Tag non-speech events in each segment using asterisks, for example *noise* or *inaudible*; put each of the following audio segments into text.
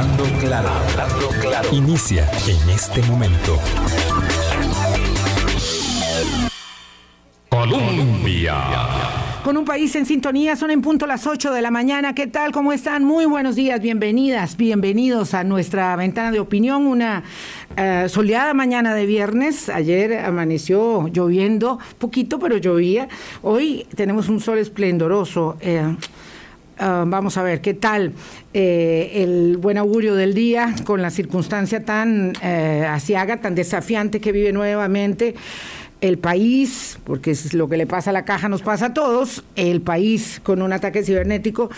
Hablando claro, hablando claro. Inicia en este momento. Colombia. Con un país en sintonía, son en punto las 8 de la mañana. ¿Qué tal? ¿Cómo están? Muy buenos días, bienvenidas, bienvenidos a nuestra ventana de opinión. Una eh, soleada mañana de viernes. Ayer amaneció lloviendo, poquito, pero llovía. Hoy tenemos un sol esplendoroso. Eh, ah, vamos a ver qué tal eh, el buen augurio del día con la circunstancia tan asiaga, tan desafiante que vive nuevamente el país, porque es lo que le pasa a la caja, nos pasa a todos, el país con un ataque cibernético.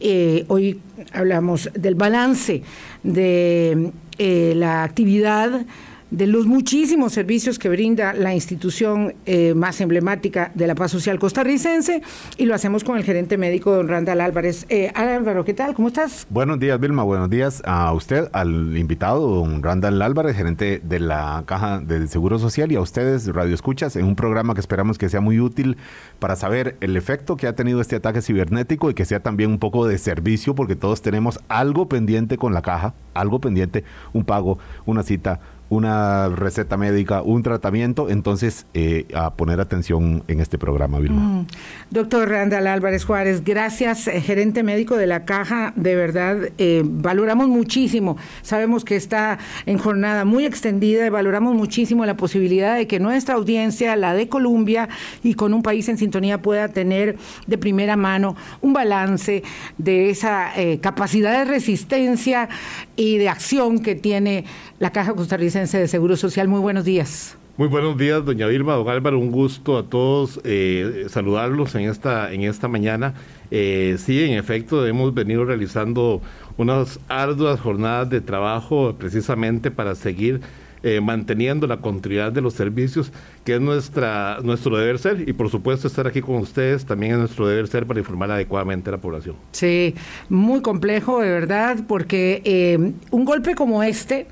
Eh, hoy hablamos del balance de eh, la actividad de los muchísimos servicios que brinda la institución eh, más emblemática de la paz social costarricense y lo hacemos con el gerente médico don Randall Álvarez. Eh, Álvaro, ¿qué tal? ¿Cómo estás? Buenos días, Vilma. Buenos días a usted, al invitado, don Randall Álvarez, gerente de la Caja del Seguro Social y a ustedes, Radio Escuchas, en un programa que esperamos que sea muy útil para saber el efecto que ha tenido este ataque cibernético y que sea también un poco de servicio porque todos tenemos algo pendiente con la caja, algo pendiente, un pago, una cita, una receta médica, un tratamiento, entonces eh, a poner atención en este programa, Vilma. Mm. Doctor Randall Álvarez Juárez, gracias, eh, gerente médico de la Caja, de verdad, eh, valoramos muchísimo, sabemos que está en jornada muy extendida y valoramos muchísimo la posibilidad de que nuestra audiencia, la de Colombia y con un país en sintonía pueda tener de primera mano un balance de esa capacidad de resistencia y de acción que tiene la Caja Costarricense de Seguro Social. Muy buenos días. Muy buenos días, doña Vilma, don Álvaro, un gusto a todos eh, saludarlos en esta, en esta mañana. Eh, sí, en efecto, hemos venido realizando unas arduas jornadas de trabajo precisamente para seguir eh, manteniendo la continuidad de los servicios, que es nuestra, nuestro deber ser, y por supuesto estar aquí con ustedes también es nuestro deber ser para informar adecuadamente a la población. Sí, muy complejo, de verdad, porque un golpe como este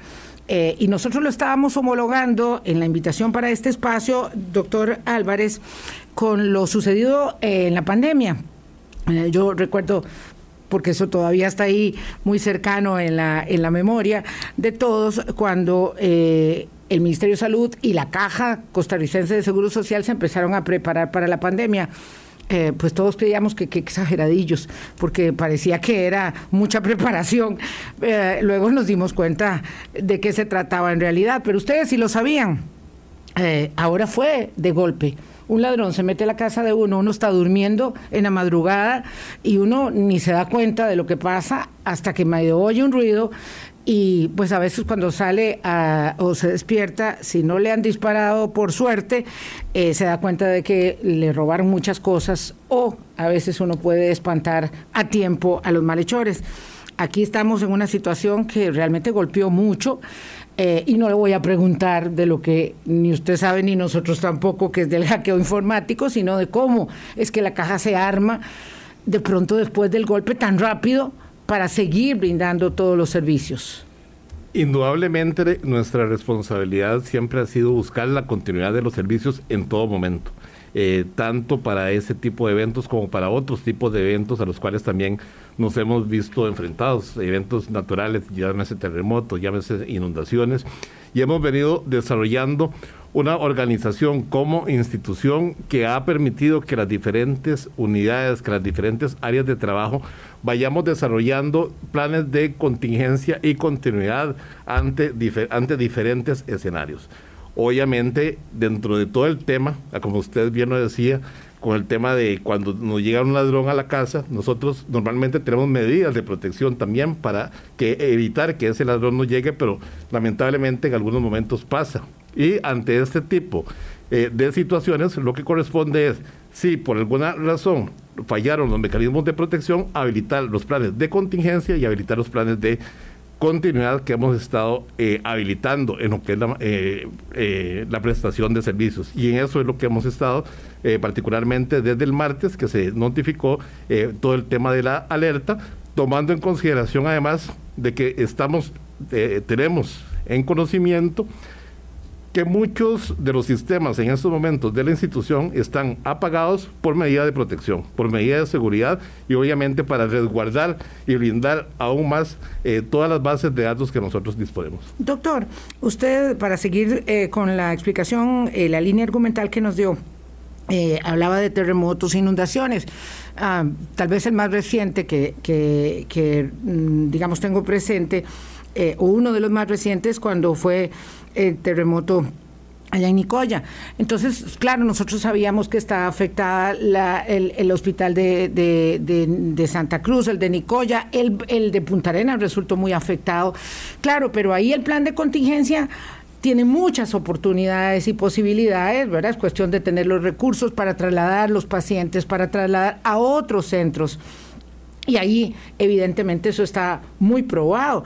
eh, y nosotros lo estábamos homologando en la invitación para este espacio, doctor Álvarez, con lo sucedido eh, en la pandemia. Eh, yo recuerdo porque eso todavía está ahí muy cercano en la, en la memoria de todos, cuando el Ministerio de Salud y la Caja Costarricense de Seguro Social se empezaron a preparar para la pandemia. Eh, pues todos creíamos que, exageradillos, porque parecía que era mucha preparación. Eh, luego nos dimos cuenta de qué se trataba en realidad, pero ustedes sí lo sabían. Eh, ahora fue de golpe. Un ladrón se mete a la casa de uno, uno está durmiendo en la madrugada y uno ni se da cuenta de lo que pasa hasta que medio oye un ruido y pues a veces cuando sale o se despierta, si no le han disparado por suerte, eh, se da cuenta de que le robaron muchas cosas o a veces uno puede espantar a tiempo a los malhechores. Aquí estamos en una situación que realmente golpeó mucho. Eh, y no le voy a preguntar de lo que ni usted sabe ni nosotros tampoco, que es del hackeo informático, sino de cómo es que la caja se arma de pronto después del golpe tan rápido para seguir brindando todos los servicios? Indudablemente nuestra responsabilidad siempre ha sido buscar la continuidad de los servicios en todo momento. Eh, tanto para ese tipo de eventos como para otros tipos de eventos a los cuales también nos hemos visto enfrentados, eventos naturales, llámese terremotos, llámese inundaciones, y hemos venido desarrollando una organización como institución que ha permitido que las diferentes unidades, que las diferentes áreas de trabajo vayamos desarrollando planes de contingencia y continuidad ante, ante diferentes escenarios. Obviamente, dentro de todo el tema, como usted bien lo decía, con el tema de cuando nos llega un ladrón a la casa, nosotros normalmente tenemos medidas de protección también para que evitar que ese ladrón no llegue, pero lamentablemente en algunos momentos pasa. Y ante este tipo eh, de situaciones, lo que corresponde es, si por alguna razón fallaron los mecanismos de protección, habilitar los planes de contingencia y habilitar los planes de continuidad que hemos estado eh, habilitando en lo que es la, eh, la, prestación de servicios. Y en eso es lo que hemos estado, particularmente desde el martes, que se notificó todo el tema de la alerta, tomando en consideración además de que estamos, tenemos en conocimiento que muchos de los sistemas en estos momentos de la institución están apagados por medida de protección, por medida de seguridad y obviamente para resguardar y brindar aún más eh, todas las bases de datos que nosotros disponemos. Doctor, usted para seguir eh, con la explicación, eh, la línea argumental que nos dio, hablaba de terremotos, inundaciones. Ah, tal vez el más reciente que mm, digamos, tengo presente, o uno de los más recientes, cuando fue el terremoto allá en Nicoya. Entonces, claro, nosotros sabíamos que estaba afectada el, hospital de, Santa Cruz, el de Nicoya, el, el de Punta Arenas resultó muy afectado. Claro, pero ahí el plan de contingencia tiene muchas oportunidades y posibilidades, ¿verdad? Es cuestión de tener los recursos para trasladar los pacientes, para trasladar a otros centros. Y ahí, evidentemente, eso está muy probado.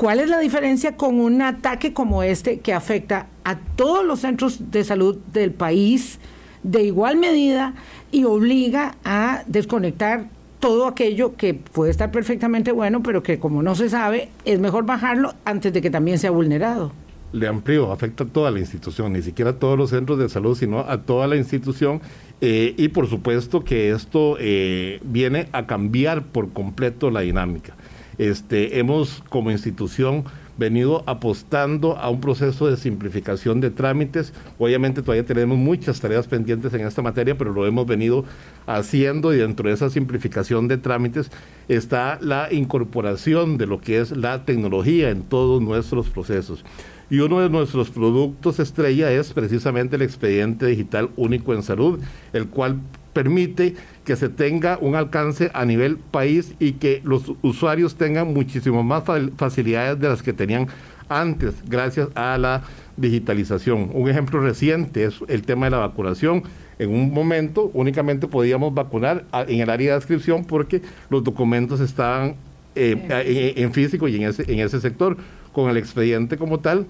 ¿Cuál es la diferencia con un ataque como este que afecta a todos los centros de salud del país de igual medida y obliga a desconectar todo aquello que puede estar perfectamente bueno, pero que como no se sabe, es mejor bajarlo antes de que también sea vulnerado? Le amplío, afecta a toda la institución, ni siquiera a todos los centros de salud, sino a toda la institución. Eh, y por supuesto que esto eh, viene a cambiar por completo la dinámica. Este, hemos como institución venido apostando a un proceso de simplificación de trámites. Obviamente todavía tenemos muchas tareas pendientes en esta materia, pero lo hemos venido haciendo y dentro de esa simplificación de trámites está la incorporación de lo que es la tecnología en todos nuestros procesos. Y uno de nuestros productos estrella es precisamente el expediente digital único en salud, el cual permite que se tenga un alcance a nivel país y que los usuarios tengan muchísimo más facilidades de las que tenían antes, gracias a la digitalización. Un ejemplo reciente es el tema de la vacunación. En un momento únicamente podíamos vacunar en el área de inscripción porque los documentos estaban eh, en, físico y en ese, en ese sector. Con el expediente como tal,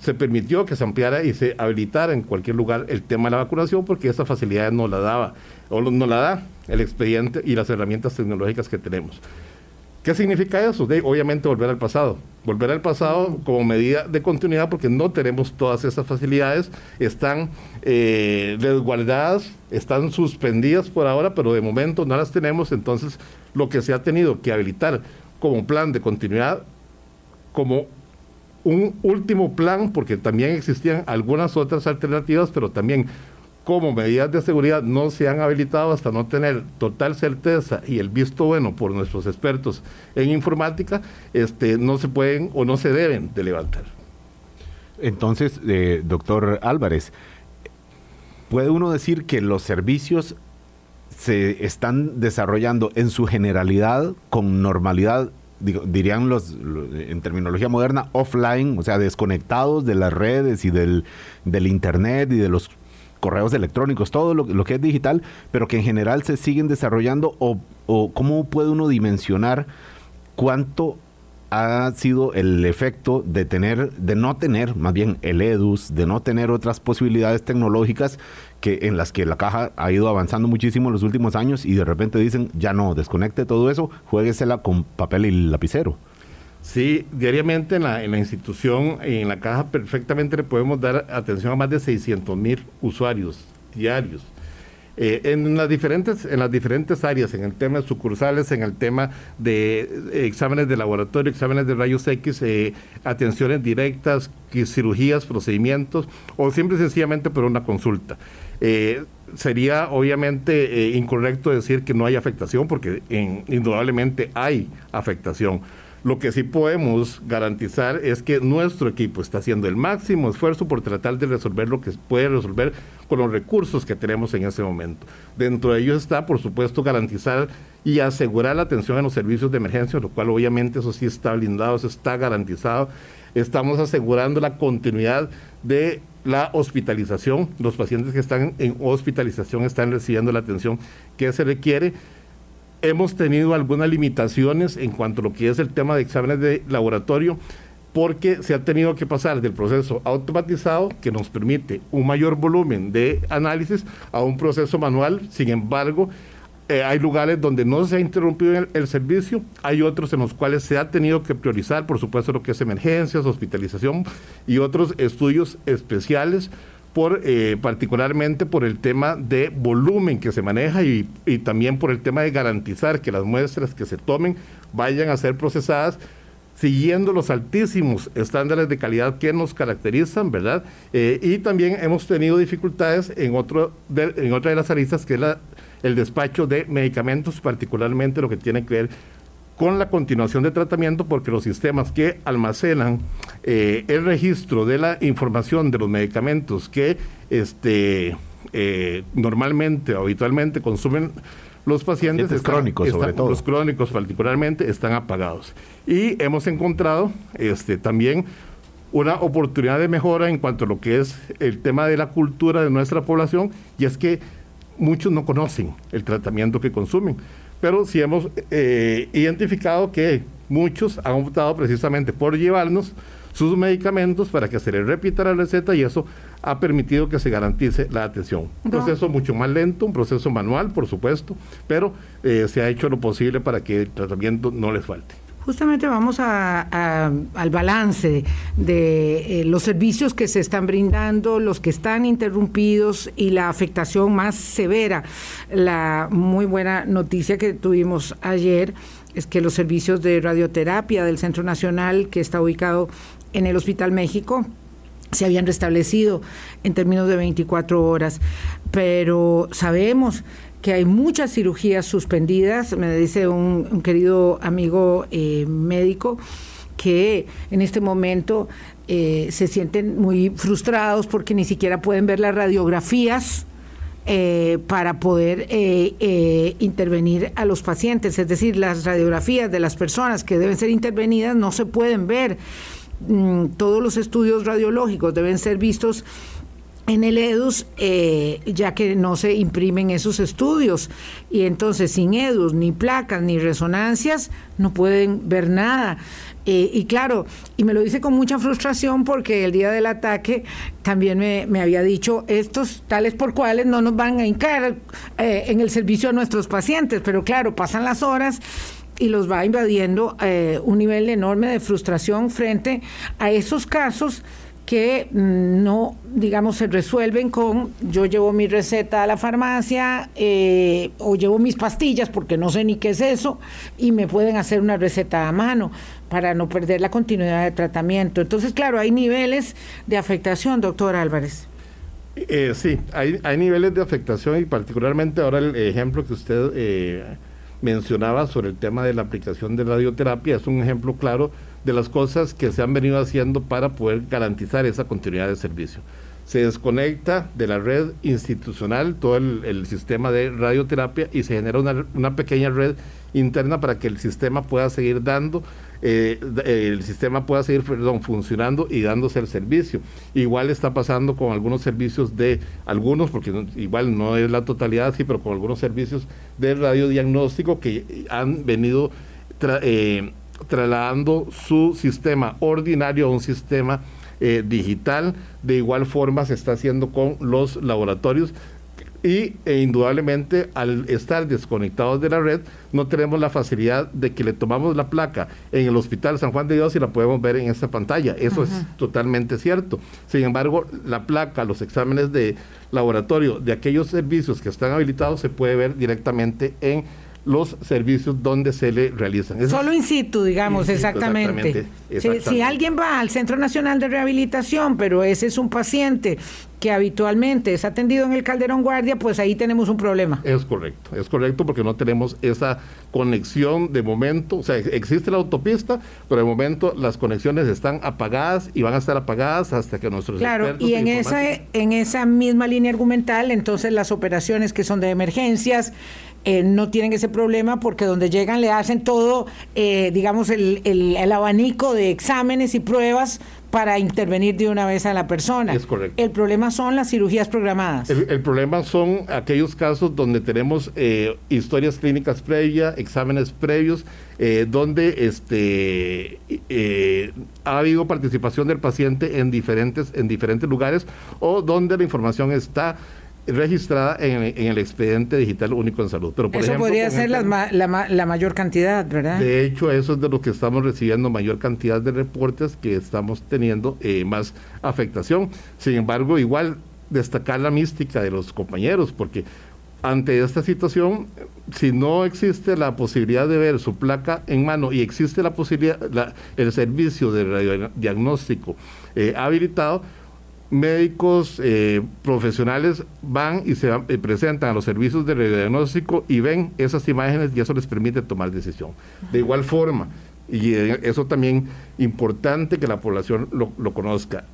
se permitió que se ampliara y se habilitara en cualquier lugar el tema de la vacunación porque esa facilidad no la daba o no la da el expediente y las herramientas tecnológicas que tenemos. ¿Qué significa eso? De, obviamente volver al pasado. Volver al pasado como medida de continuidad porque no tenemos todas esas facilidades, están eh, resguardadas, están suspendidas por ahora, pero de momento no las tenemos, entonces lo que se ha tenido que habilitar como plan de continuidad, como un último plan, porque también existían algunas otras alternativas, pero también como medidas de seguridad no se han habilitado hasta no tener total certeza y el visto bueno por nuestros expertos en informática, este, no se pueden o no se deben de levantar. Entonces, eh, doctor Álvarez, ¿puede uno decir que los servicios se están desarrollando en su generalidad con normalidad dirían los, en terminología moderna, offline, o sea, desconectados de las redes y del, del internet y de los correos electrónicos, todo lo, que es digital, pero que en general se siguen desarrollando o, o cómo puede uno dimensionar cuánto ha sido el efecto de tener, de no tener, más bien el EDUS, de no tener otras posibilidades tecnológicas que en las que la caja ha ido avanzando muchísimo en los últimos años y de repente dicen, ya no, desconecte todo eso, jueguesela con papel y lapicero. Sí, diariamente en la, en la institución, en la caja, perfectamente le podemos dar atención a más de 600 mil usuarios diarios. Eh, en, las diferentes, en las diferentes áreas, en el tema de sucursales, en el tema de eh, exámenes de laboratorio, exámenes de rayos X, eh, atenciones directas, cirugías, procedimientos, o simple y sencillamente por una consulta. sería obviamente incorrecto decir que no hay afectación, porque indudablemente hay afectación lo que sí podemos garantizar es que nuestro equipo está haciendo el máximo esfuerzo por tratar de resolver lo que puede resolver con los recursos que tenemos en ese momento. Dentro de ellos está, por supuesto, garantizar y asegurar la atención en los servicios de emergencia, lo cual obviamente eso sí está blindado, eso está garantizado. Estamos asegurando la continuidad de la hospitalización. Los pacientes que están en hospitalización están recibiendo la atención que se requiere hemos tenido algunas limitaciones en cuanto a lo que es el tema de exámenes de laboratorio, porque se ha tenido que pasar del proceso automatizado, que nos permite un mayor volumen de análisis, a un proceso manual. Sin embargo, eh, hay lugares donde no se ha interrumpido el, el, servicio, hay otros en los cuales se ha tenido que priorizar, por supuesto, lo que es emergencias, hospitalización y otros estudios especiales por eh, particularmente por el tema de volumen que se maneja y, también por el tema de garantizar que las muestras que se tomen vayan a ser procesadas siguiendo los altísimos estándares de calidad que nos caracterizan, ¿verdad? Eh, y también hemos tenido dificultades en, otro de, en otra de las aristas, que es la, el despacho de medicamentos, particularmente lo que tiene que ver con la continuación de tratamiento, porque los sistemas que almacenan eh, el registro de la información de los medicamentos que este, eh, normalmente o habitualmente consumen los pacientes están, crónicos, están, sobre todo. los crónicos particularmente, están apagados. Y hemos encontrado este, también una oportunidad de mejora en cuanto a lo que es el tema de la cultura de nuestra población, y es que muchos no conocen el tratamiento que consumen pero sí hemos eh, identificado que muchos han optado precisamente por llevarnos sus medicamentos para que se les repita la receta y eso ha permitido que se garantice la atención. Un no. proceso mucho más lento, un proceso manual, por supuesto, pero eh, se ha hecho lo posible para que el tratamiento no les falte. Justamente vamos a, al balance de eh, los servicios que se están brindando, los que están interrumpidos y la afectación más severa. La muy buena noticia que tuvimos ayer es que los servicios de radioterapia del Centro Nacional, que está ubicado en el Hospital México, se habían restablecido en términos de 24 horas, pero sabemos que hay muchas cirugías suspendidas, me dice un, querido amigo eh, médico que en este momento eh, se sienten muy frustrados porque ni siquiera pueden ver las radiografías eh, para poder eh, intervenir a los pacientes, es decir, las radiografías de las personas que deben ser intervenidas no se pueden ver. Mm, todos los estudios radiológicos deben ser vistos en el EDUS, eh, ya que no se imprimen esos estudios. Y entonces, sin EDUS, ni placas, ni resonancias, no pueden ver nada. Eh, y claro, y me lo dice con mucha frustración porque el día del ataque también me, me había dicho, estos tales por cuales no nos van a hincar eh, en el servicio a nuestros pacientes. Pero claro, pasan las horas y los va invadiendo eh, un nivel enorme de frustración frente a esos casos que no, digamos, se resuelven con yo llevo mi receta a la farmacia eh, o llevo mis pastillas porque no sé ni qué es eso y me pueden hacer una receta a mano para no perder la continuidad de tratamiento. Entonces, claro, hay niveles de afectación, doctor Álvarez. Eh, sí, hay, hay niveles de afectación y particularmente ahora el ejemplo que usted eh, mencionaba sobre el tema de la aplicación de radioterapia es un ejemplo claro de las cosas que se han venido haciendo para poder garantizar esa continuidad de servicio. Se desconecta de la red institucional todo el, sistema de radioterapia y se genera una, una, pequeña red interna para que el sistema pueda seguir dando, eh, el sistema pueda seguir funcionando y dándose el servicio. Igual está pasando con algunos servicios de, algunos, porque igual no es la totalidad, sí, pero con algunos servicios de radiodiagnóstico que han venido... Eh, trasladando su sistema ordinario a un sistema eh, digital. De igual forma se está haciendo con los laboratorios y e indudablemente al estar desconectados de la red no tenemos la facilidad de que le tomamos la placa en el hospital San Juan de Dios y la podemos ver en esta pantalla. Eso es totalmente cierto. Sin embargo, la placa, los exámenes de laboratorio de aquellos servicios que están habilitados se puede ver directamente en los servicios donde se le realizan. Eso Solo in situ, digamos, in situ, exactamente. Exactamente, exactamente. Si, si, alguien va al Centro Nacional de Rehabilitación, pero ese es un paciente que habitualmente es atendido en el Calderón Guardia, pues ahí tenemos un problema. Es correcto, es correcto porque no tenemos esa conexión de momento, o sea, existe la autopista, pero de momento las conexiones están apagadas y van a estar apagadas hasta que nuestros Claro, y en esa, en esa misma línea argumental, entonces las operaciones que son de emergencias, eh, no tienen ese problema porque donde llegan le hacen todo, eh, digamos, el, el, el, abanico de exámenes y pruebas para intervenir de una vez a la persona. Es correcto. El problema son las cirugías programadas. El, el problema son aquellos casos donde tenemos eh, historias clínicas previas, exámenes previos, eh, donde este, ha habido participación del paciente en diferentes, en diferentes lugares o donde la información está registrada en, el expediente digital único en salud. Pero eso podría ser la, la, mayor cantidad, ¿verdad? De hecho, eso es de lo que estamos recibiendo mayor cantidad de reportes que estamos teniendo eh, más afectación. Sin embargo, igual destacar la mística de los compañeros, porque ante esta situación, si no existe la posibilidad de ver su placa en mano y existe la posibilidad, el servicio de diagnóstico eh, habilitado, médicos eh, profesionales van y se eh, presentan a los servicios de radiodiagnóstico y ven esas imágenes y eso les permite tomar decisión. De igual forma, y eh, eso también importante que la población lo, lo conozca,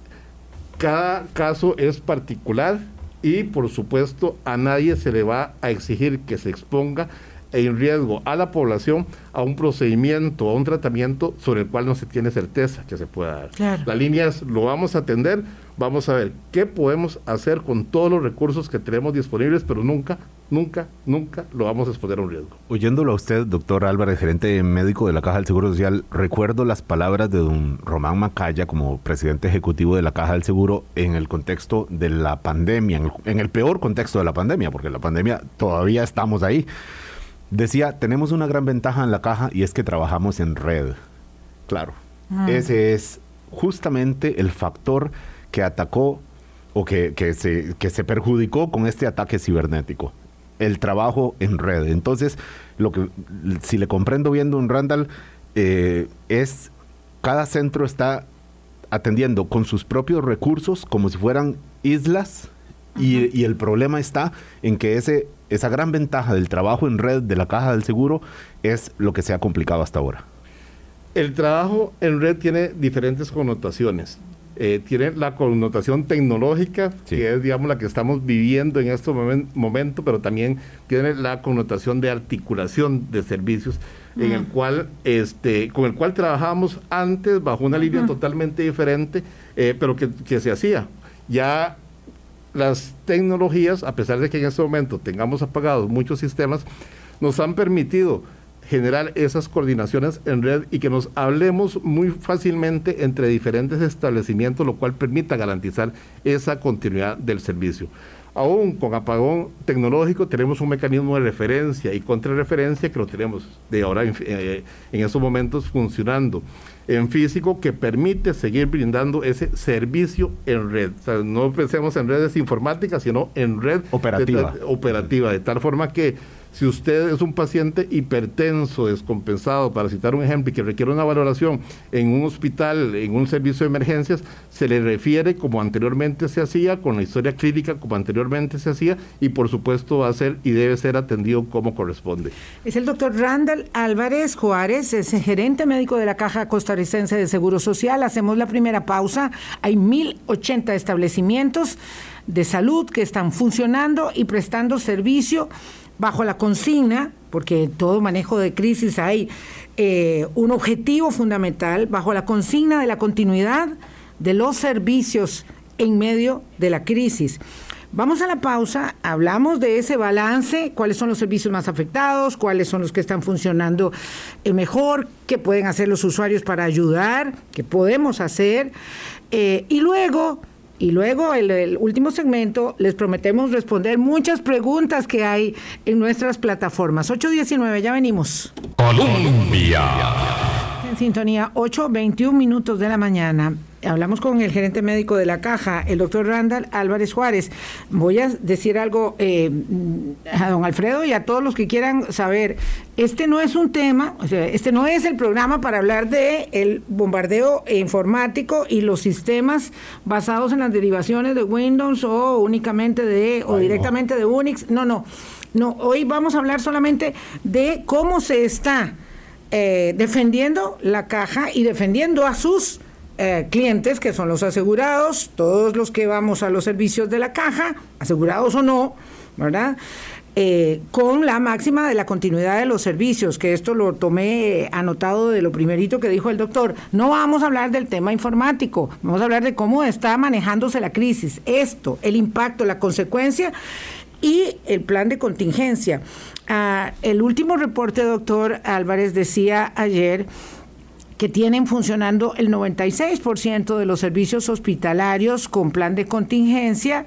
cada caso es particular y por supuesto a nadie se le va a exigir que se exponga en riesgo a la población a un procedimiento, a un tratamiento sobre el cual no se tiene certeza que se pueda dar. La línea es, lo vamos a atender, vamos a ver qué podemos hacer con todos los recursos que tenemos disponibles, pero nunca, nunca, nunca lo vamos a exponer a un riesgo. Oyéndolo a usted, doctor Álvarez, gerente médico de la Caja del Seguro Social, recuerdo las palabras de don Román Macaya como presidente ejecutivo de la Caja del Seguro en el contexto de la pandemia, en el peor contexto de la pandemia, porque la pandemia todavía estamos ahí. Decía, tenemos una gran ventaja en la caja y es que trabajamos en red. Claro, ah. ese es justamente el factor que atacó o que, se, que se perjudicó con este ataque cibernético. El trabajo en red. Entonces, lo que si le comprendo bien, don Randall, eh, es cada centro está atendiendo con sus propios recursos como si fueran islas y, y, el problema está en que ese esa gran ventaja del trabajo en red de la caja del seguro es lo que se ha complicado hasta ahora. El trabajo en red tiene diferentes connotaciones. Eh, tiene la connotación tecnológica, que es, digamos, la que estamos viviendo en este momento, pero también tiene la connotación de articulación de servicios, en el cual, este, con el cual trabajamos antes bajo una línea totalmente diferente, eh, pero que, que se hacía. Ya las tecnologías, a pesar de que en este momento tengamos apagados muchos sistemas, nos han permitido generar esas coordinaciones en red y que nos hablemos muy fácilmente entre diferentes establecimientos, lo cual permita garantizar esa continuidad del servicio. Aún con apagón tecnológico tenemos un mecanismo de referencia y contrarreferencia que lo tenemos de ahora en, eh, en estos momentos funcionando en físico que permite seguir brindando ese servicio en red. O sea, no pensemos en redes informáticas, sino en red operativa. operativa, de tal forma que si usted es un paciente hipertenso, descompensado, para citar un ejemplo, y que requiere una valoración en un hospital, en un servicio de emergencias, se le refiere como anteriormente se hacía, con la historia clínica como anteriormente se hacía, y por supuesto va a ser y debe ser atendido como corresponde. Es el doctor Randall Álvarez Juárez, es gerente médico de la Caja Costarricense de Seguro Social. Hacemos la primera pausa. Hay 1.080 establecimientos de salud que están funcionando y prestando servicio bajo la consigna, porque en todo manejo de crisis hay eh, un objetivo fundamental, bajo la consigna de la continuidad de los servicios en medio de la crisis. Vamos a la pausa, hablamos de ese balance, cuáles son los servicios más afectados, cuáles son los que están funcionando eh, mejor, qué pueden hacer los usuarios para ayudar, qué podemos hacer. Eh, y luego y luego, el, el, último segmento, les prometemos responder muchas preguntas que hay en nuestras plataformas. 8.19, ya venimos. Colombia. En sintonía, 8.21 minutos de la mañana hablamos con el gerente médico de la caja, el doctor Randall Álvarez Juárez. Voy a decir algo eh, a don Alfredo y a todos los que quieran saber. Este no es un tema, o sea, este no es el programa para hablar de el bombardeo informático y los sistemas basados en las derivaciones de Windows o únicamente de o directamente de Unix. No, no. No, hoy vamos a hablar solamente de cómo se está eh, defendiendo la caja y defendiendo a sus eh, clientes que son los asegurados, todos los que vamos a los servicios de la caja, asegurados o no, ¿verdad? Eh, con la máxima de la continuidad de los servicios, que esto lo tomé anotado de lo primerito que dijo el doctor. No vamos a hablar del tema informático, vamos a hablar de cómo está manejándose la crisis, esto, el impacto, la consecuencia y el plan de contingencia. Ah, el último reporte, doctor Álvarez, decía ayer que tienen funcionando el 96% de los servicios hospitalarios con plan de contingencia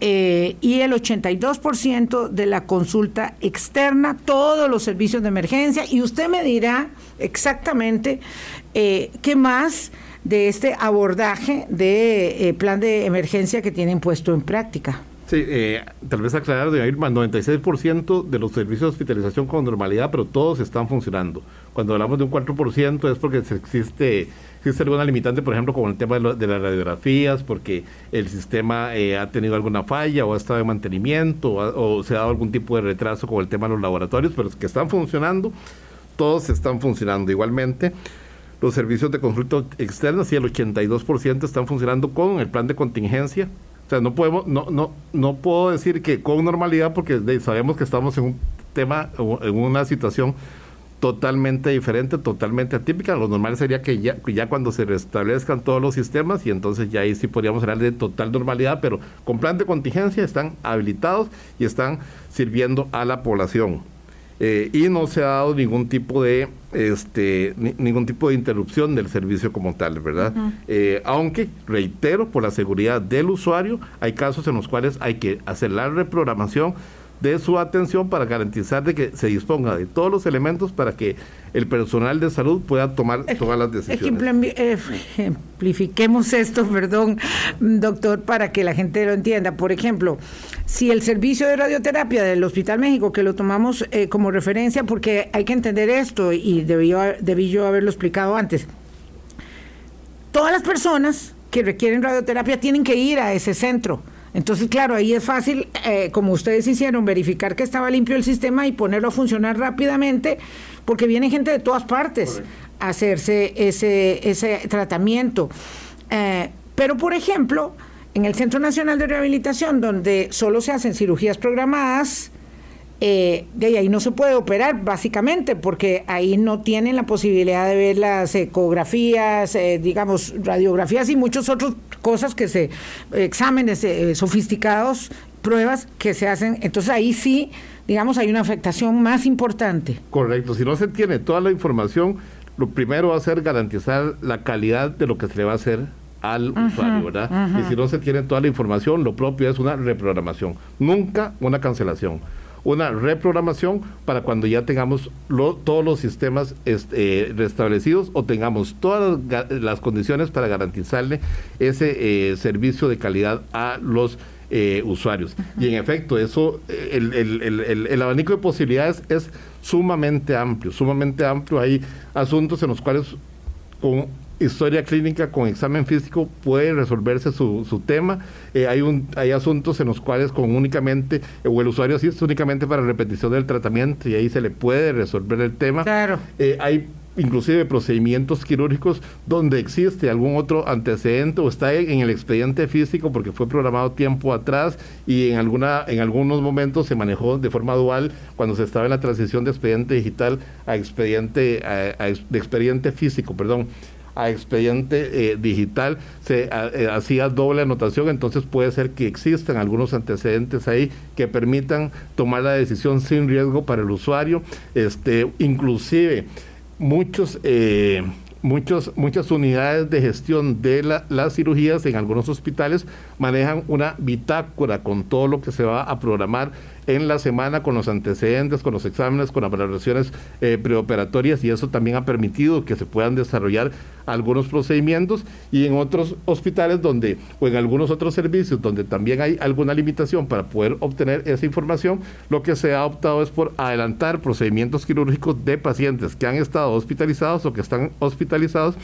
eh, y el 82% de la consulta externa, todos los servicios de emergencia. Y usted me dirá exactamente eh, qué más de este abordaje de eh, plan de emergencia que tienen puesto en práctica. Eh, tal vez aclarar, de Irma, 96% de los servicios de hospitalización con normalidad, pero todos están funcionando. Cuando hablamos de un 4% es porque existe, existe alguna limitante, por ejemplo, como el tema de, las radiografías, porque el sistema eh, ha tenido alguna falla o ha estado en mantenimiento o, se ha dado algún tipo de retraso con el tema de los laboratorios, pero que están funcionando, todos están funcionando igualmente. Los servicios de consulta externa, sí, el 82% están funcionando con el plan de contingencia, sea, no podemos, no, no, no puedo decir que con normalidad porque sabemos que estamos en un tema, en una situación totalmente diferente, totalmente atípica. Lo normal sería que ya, ya cuando se restablezcan todos los sistemas y entonces ya ahí sí podríamos hablar de total normalidad, pero con plan de contingencia están habilitados y están sirviendo a la población. Eh, y no se ha dado ningún tipo de este ningún tipo de interrupción del servicio como tal, ¿verdad? Eh, aunque reitero por la seguridad del usuario hay casos en los cuales hay que hacer la reprogramación de su atención para garantizar de que se disponga de todos los elementos para que el personal de salud pueda tomar todas las decisiones. Ejemplifiquemos esto, *laughs* perdón, doctor, para que la gente lo entienda. Por ejemplo, si el servicio de radioterapia del Hospital México, que lo tomamos eh, como referencia, porque hay que entender esto y debí, debí yo haberlo explicado antes, todas las personas que requieren radioterapia tienen que ir a ese centro entonces, claro, ahí es fácil, eh, como ustedes hicieron, verificar que estaba limpio el sistema y ponerlo a funcionar rápidamente, porque viene gente de todas partes a hacerse ese, ese tratamiento. Eh, pero, por ejemplo, en el Centro Nacional de Rehabilitación, donde solo se hacen cirugías programadas, eh, de ahí no se puede operar básicamente porque ahí no tienen la posibilidad de ver las ecografías, eh, digamos, radiografías y muchas otras cosas que se, exámenes eh, sofisticados, pruebas que se hacen. Entonces ahí sí, digamos, hay una afectación más importante. Correcto, si no se tiene toda la información, lo primero va a ser garantizar la calidad de lo que se le va a hacer al usuario, ¿verdad? Y si no se tiene toda la información, lo propio es una reprogramación, nunca una cancelación una reprogramación para cuando ya tengamos todos los sistemas este, restablecidos o tengamos todas las, condiciones para garantizarle ese eh, servicio de calidad a los eh, usuarios. Y en efecto, eso, el, el, abanico de posibilidades es sumamente amplio, sumamente amplio. Hay asuntos en los cuales con historia clínica con examen físico puede resolverse su, su tema. Eh, hay, un, hay asuntos en los cuales con únicamente, o el usuario asiste únicamente para repetición del tratamiento y ahí se le puede resolver el tema. Claro. Eh, hay inclusive procedimientos quirúrgicos donde existe algún otro antecedente o está en el expediente físico porque fue programado tiempo atrás y en alguna en algunos momentos se manejó de forma dual cuando se estaba en la transición de expediente digital a expediente de expediente físico, perdón a expediente eh, digital se eh, hacía doble anotación, entonces puede ser que existan algunos antecedentes ahí que permitan tomar la decisión sin riesgo para el usuario, este, inclusive muchos eh, muchos, muchas unidades de gestión de las cirugías en algunos hospitales manejan una bitácora con todo lo que se va a programar en la semana con los antecedentes, con los exámenes, con las valoraciones eh, preoperatorias y eso también ha permitido que se puedan desarrollar algunos procedimientos y en otros hospitales donde o en algunos otros servicios donde también hay alguna limitación para poder obtener esa información, lo que se ha optado es por adelantar procedimientos quirúrgicos de pacientes que han estado hospitalizados o que están hospitalizados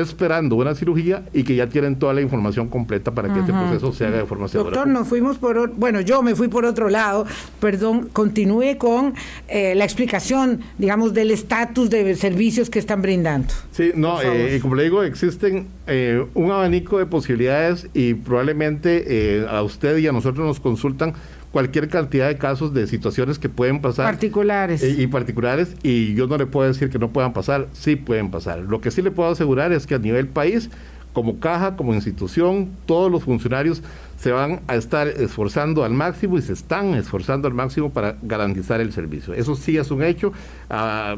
esperando una cirugía y que ya tienen toda la información completa para que este proceso se haga de forma segura. Doctor, nos fuimos por, bueno, yo me fui por otro lado, perdón, continúe con eh, la explicación, digamos, del estatus de servicios que están brindando. Sí, no, eh, como le digo, existen eh, un abanico de posibilidades y probablemente a usted y a nosotros nos consultan cualquier cantidad de casos de situaciones que pueden pasar. Particulares. Y particulares, y yo no le puedo decir que no puedan pasar, sí pueden pasar. Lo que sí le puedo asegurar es que a nivel país, como caja, como institución, todos los funcionarios se van a estar esforzando al máximo y se están esforzando al máximo para garantizar el servicio. Eso sí es un hecho. Ah,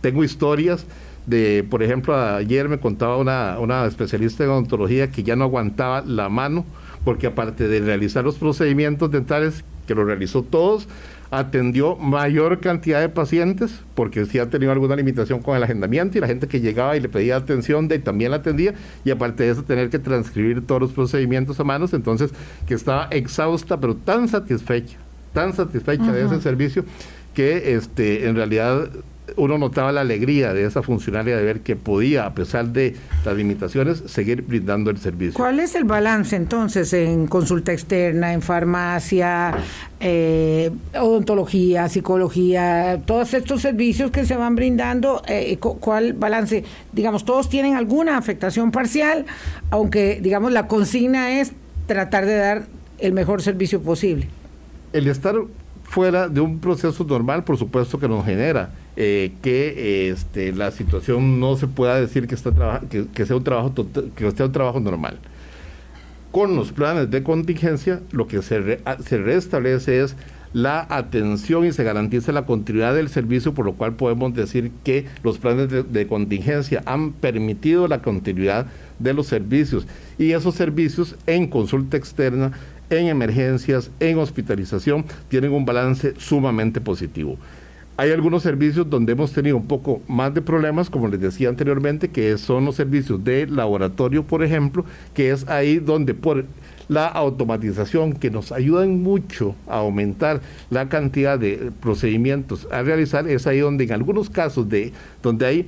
tengo historias de, por ejemplo, ayer me contaba una, una especialista en odontología que ya no aguantaba la mano porque aparte de realizar los procedimientos dentales, que lo realizó todos, atendió mayor cantidad de pacientes, porque sí ha tenido alguna limitación con el agendamiento y la gente que llegaba y le pedía atención de, también la atendía, y aparte de eso tener que transcribir todos los procedimientos a manos, entonces que estaba exhausta, pero tan satisfecha, tan satisfecha de ese servicio, que este, en realidad uno notaba la alegría de esa funcionaria de ver que podía, a pesar de las limitaciones, seguir brindando el servicio. ¿Cuál es el balance entonces en consulta externa, en farmacia, eh, odontología, psicología, todos estos servicios que se van brindando? Eh, ¿Cuál balance? Digamos, todos tienen alguna afectación parcial, aunque, digamos, la consigna es tratar de dar el mejor servicio posible. El estar fuera de un proceso normal, por supuesto que nos genera eh, que este, la situación no se pueda decir que, sea un trabajo que sea un trabajo normal. Con los planes de contingencia, lo que se, se restablece es la atención y se garantiza la continuidad del servicio, por lo cual podemos decir que los planes de, contingencia han permitido la continuidad de los servicios y esos servicios en consulta externa, en emergencias, en hospitalización, tienen un balance sumamente positivo. Hay algunos servicios donde hemos tenido un poco más de problemas, como les decía anteriormente, que son los servicios de laboratorio, por ejemplo, que es ahí donde por la automatización que nos ayudan mucho a aumentar la cantidad de procedimientos a realizar, es ahí donde en algunos casos de donde hay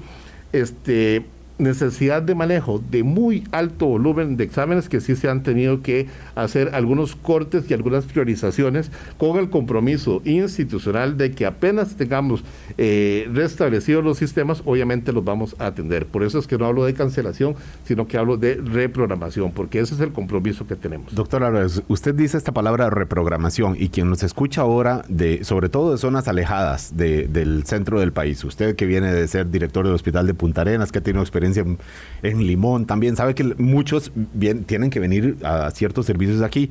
este necesidad de manejo de muy alto volumen de exámenes que sí se han tenido que hacer algunos cortes y algunas priorizaciones con el compromiso institucional de que apenas tengamos eh, restablecidos los sistemas, obviamente los vamos a atender. Por eso es que no hablo de cancelación, sino que hablo de reprogramación, porque ese es el compromiso que tenemos. Doctor Álvarez, usted dice esta palabra reprogramación y quien nos escucha ahora, de, sobre todo de zonas alejadas del centro del país, usted que viene de ser director del Hospital de Punta Arenas, que ha tenido experiencia en, Limón también. Sabe que muchos bien, tienen que venir a ciertos servicios aquí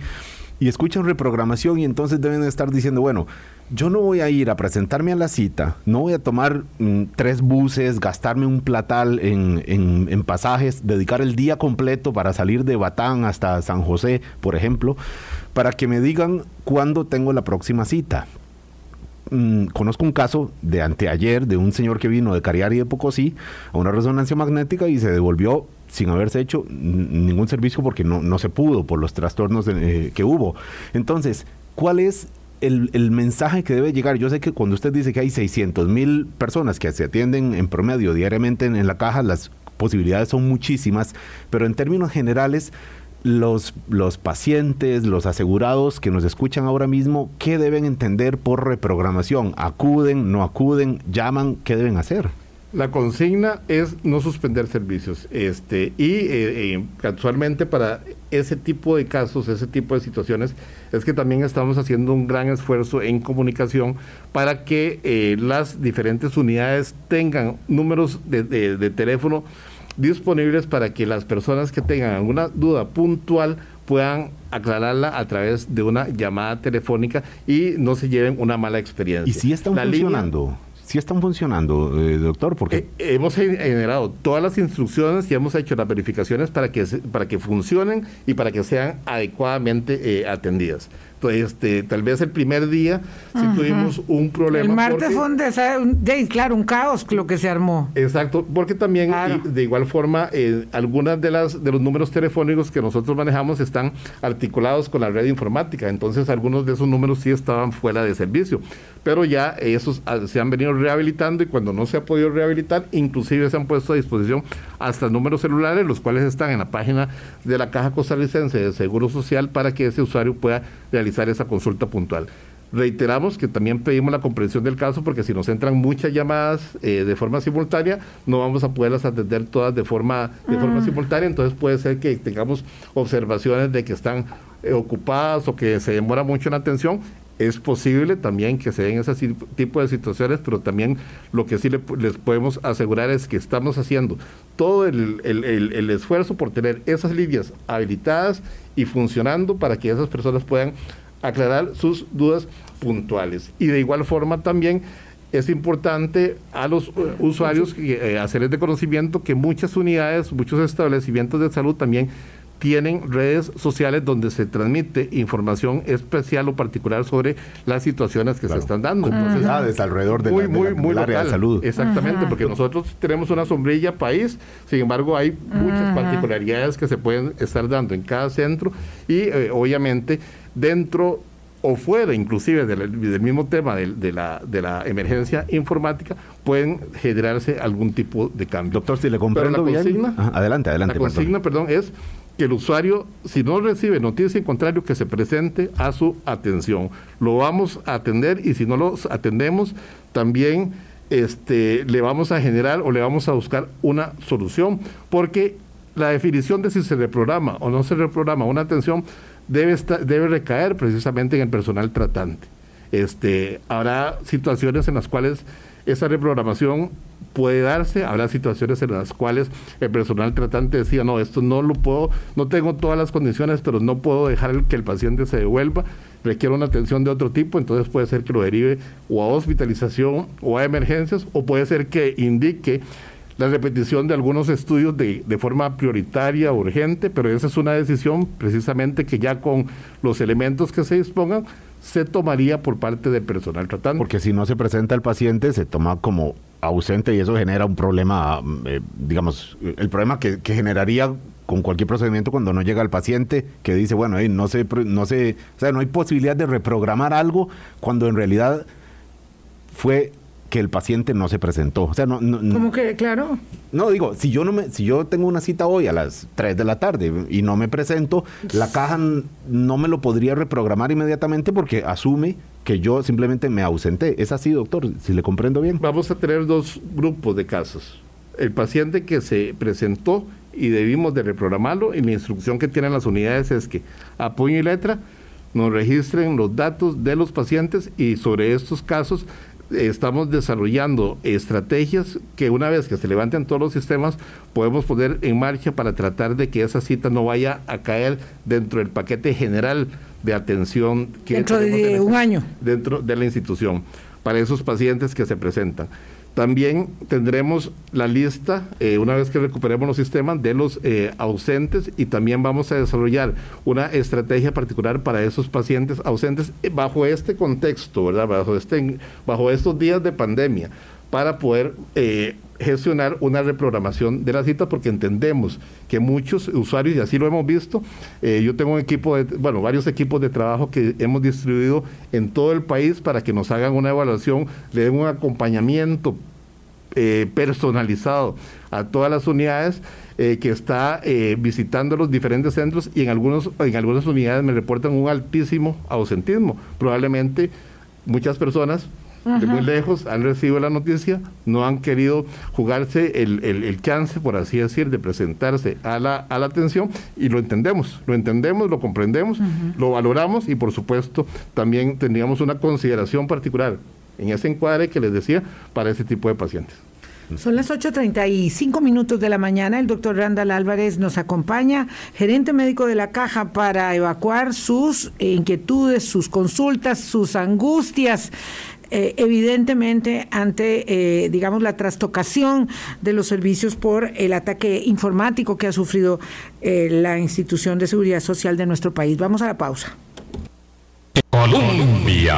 y escuchan reprogramación y entonces deben estar diciendo, bueno, yo no voy a ir a presentarme a la cita, no voy a tomar mm, tres buses, gastarme un platal en, en, pasajes, dedicar el día completo para salir de Batán hasta San José, por ejemplo, para que me digan cuándo tengo la próxima cita. Mm, conozco un caso de anteayer de un señor que vino de Cariari de Pocosí a una resonancia magnética y se devolvió sin haberse hecho ningún servicio porque no, no se pudo por los trastornos eh, que hubo. Entonces, ¿cuál es el, mensaje que debe llegar? Yo sé que cuando usted dice que hay 600 mil personas que se atienden en promedio diariamente en la caja, las posibilidades son muchísimas, pero en términos generales, los, los pacientes, los asegurados que nos escuchan ahora mismo, ¿qué deben entender por reprogramación? ¿Acuden, no acuden, llaman? ¿Qué deben hacer? La consigna es no suspender servicios. Este, y eh, eh, casualmente para ese tipo de casos, ese tipo de situaciones, es que también estamos haciendo un gran esfuerzo en comunicación para que eh, las diferentes unidades tengan números de, de teléfono disponibles para que las personas que tengan alguna duda puntual puedan aclararla a través de una llamada telefónica y no se lleven una mala experiencia. ¿Y si están funcionando? si están funcionando, eh, doctor? Porque eh, hemos generado todas las instrucciones y hemos hecho las verificaciones para que para que funcionen y para que sean adecuadamente eh, atendidas este, tal vez el primer día si tuvimos un problema. El martes fue un, de, claro, un caos lo que se armó. Exacto, porque también de igual forma eh, algunas de las de los números telefónicos que nosotros manejamos están articulados con la red informática, entonces algunos de esos números sí estaban fuera de servicio, pero ya esos ah, se han venido rehabilitando y cuando no se ha podido rehabilitar, inclusive se han puesto a disposición hasta números celulares, los cuales están en la página de la Caja Costarricense de Seguro Social para que ese usuario pueda realizar esa consulta puntual. Reiteramos que también pedimos la comprensión del caso porque si nos entran muchas llamadas eh, de forma simultánea, no vamos a poderlas atender todas de forma, de forma mm. simultánea, entonces puede ser que tengamos observaciones de que están eh, ocupadas o que se demora mucho en atención. Es posible también que se den ese tipo de situaciones, pero también lo que sí les podemos asegurar es que estamos haciendo todo el, el esfuerzo por tener esas líneas habilitadas y funcionando para que esas personas puedan aclarar sus dudas puntuales. Y de igual forma también es importante a los uh, usuarios eh, hacerles de conocimiento que muchas unidades, muchos establecimientos de salud también tienen redes sociales donde se transmite información especial o particular sobre las situaciones que se están dando. Entonces, alrededor de muy, muy, muy área de salud. Exactamente, porque nosotros tenemos una sombrilla país, sin embargo hay muchas particularidades que se pueden estar dando en cada centro y eh, obviamente dentro o fuera inclusive del, mismo tema de, la, de la emergencia informática, pueden generarse algún tipo de cambio. Doctor, si le comprendo la consigna, adelante, adelante. La consigna, perdón, es que el usuario, si no recibe noticia en contrario, que se presente a su atención. Lo vamos a atender y si no lo atendemos, también este, le vamos a generar o le vamos a buscar una solución, porque la definición de si se reprograma o no se reprograma una atención debe, debe recaer precisamente en el personal tratante. Este, habrá situaciones en las cuales esa reprogramación puede darse, habrá situaciones en las cuales el personal tratante decía, no, esto no lo puedo, no tengo todas las condiciones, pero no puedo dejar que el paciente se devuelva, requiere una atención de otro tipo, entonces puede ser que lo derive o a hospitalización o a emergencias, o puede ser que indique la repetición de algunos estudios de, de, forma prioritaria, urgente, pero esa es una decisión precisamente que ya con los elementos que se dispongan se tomaría por parte del personal tratante. Porque si no se presenta el paciente, se toma como ausente y eso genera un problema, eh, digamos, el problema que, generaría con cualquier procedimiento cuando no llega el paciente que dice, bueno, no se, no se, o sea, no hay posibilidad de reprogramar algo cuando en realidad fue que el paciente no se presentó. O sea, no, no ¿Cómo que, claro? No, digo, si yo no me, si yo tengo una cita hoy a las 3 de la tarde y no me presento, la caja no me lo podría reprogramar inmediatamente porque asume que yo simplemente me ausenté. ¿Es así, doctor? Si le comprendo bien. Vamos a tener dos grupos de casos. El paciente que se presentó y debimos de reprogramarlo y la instrucción que tienen las unidades es que a puño y letra nos registren los datos de los pacientes y sobre estos casos estamos desarrollando estrategias que una vez que se levanten todos los sistemas podemos poner en marcha para tratar de que esa cita no vaya a caer dentro del paquete general de atención que dentro de un año dentro de la institución para esos pacientes que se presentan. También tendremos la lista, eh, una vez que recuperemos los sistemas, de los eh, ausentes y también vamos a desarrollar una estrategia particular para esos pacientes ausentes eh, bajo este contexto, ¿verdad? Bajo, este, bajo estos días de pandemia, para poder gestionar una reprogramación de la cita porque entendemos que muchos usuarios, y así lo hemos visto, yo tengo un equipo, de, bueno, varios equipos de trabajo que hemos distribuido en todo el país para que nos hagan una evaluación, le den un acompañamiento eh, personalizado a todas las unidades eh, que está eh, visitando los diferentes centros y en, algunos, en algunas unidades me reportan un altísimo ausentismo. Probablemente muchas personas de muy lejos han recibido la noticia, no han querido jugarse el, el, chance, por así decir, de presentarse a la, a la atención y lo entendemos, lo entendemos, lo comprendemos, lo valoramos y por supuesto también tendríamos una consideración particular en ese encuadre que les decía para ese tipo de pacientes. Son las 8.35 minutos de la mañana. El doctor Randall Álvarez nos acompaña, gerente médico de la caja, para evacuar sus inquietudes, sus consultas, sus angustias. Eh, evidentemente ante, eh, digamos, la trastocación de los servicios por el ataque informático que ha sufrido eh, la institución de seguridad social de nuestro país. Vamos a la pausa. Colombia.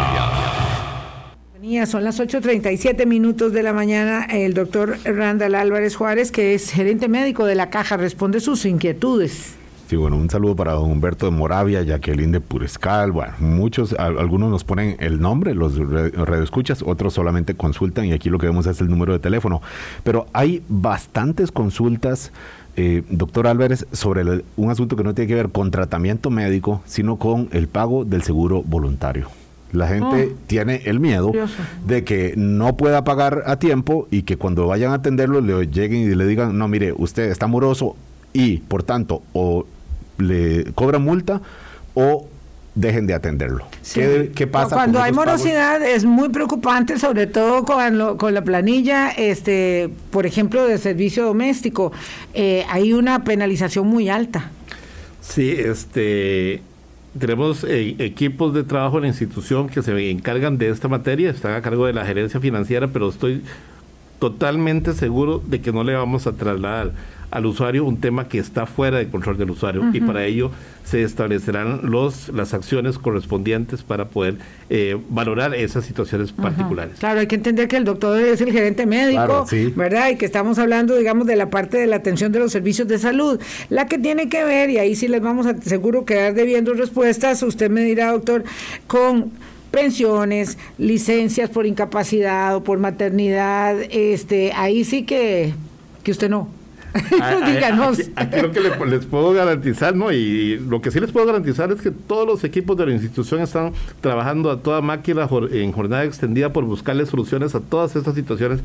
Son las 8.37 minutos de la mañana. El doctor Randall Álvarez Juárez, que es gerente médico de la caja, responde sus inquietudes. Sí, bueno, un saludo para don Humberto de Moravia, Jacqueline de Purescal, bueno, muchos, algunos nos ponen el nombre, los radioescuchas, otros solamente consultan y aquí lo que vemos es el número de teléfono. Pero hay bastantes consultas, eh, doctor Álvarez, sobre un asunto que no tiene que ver con tratamiento médico, sino con el pago del seguro voluntario. La gente oh. tiene el miedo de que no pueda pagar a tiempo y que cuando vayan a atenderlo le lleguen y le digan, no, mire, usted está moroso y por tanto o le cobran multa o dejen de atenderlo. ¿Qué, pasa? Cuando hay morosidad es muy preocupante, sobre todo con, con la planilla, este, por ejemplo, de servicio doméstico. Eh, hay una penalización muy alta. Sí, este tenemos eh, equipos de trabajo en la institución que se encargan de esta materia, están a cargo de la gerencia financiera, pero estoy totalmente seguro de que no le vamos a trasladar al usuario un tema que está fuera de control del usuario y para ello se establecerán los las acciones correspondientes para poder eh, valorar esas situaciones particulares. Claro, hay que entender que el doctor es el gerente médico, ¿verdad? Y que estamos hablando, digamos, de la parte de la atención de los servicios de salud. La que tiene que ver, y ahí sí les vamos a seguro quedar debiendo respuestas, usted me dirá, doctor, con pensiones, licencias por incapacidad o por maternidad, este, ahí sí que, que usted no. *laughs* Díganos. Aquí, lo que les, puedo garantizar, ¿no? Y lo que sí les puedo garantizar es que todos los equipos de la institución están trabajando a toda máquina en jornada extendida por buscarle soluciones a todas estas situaciones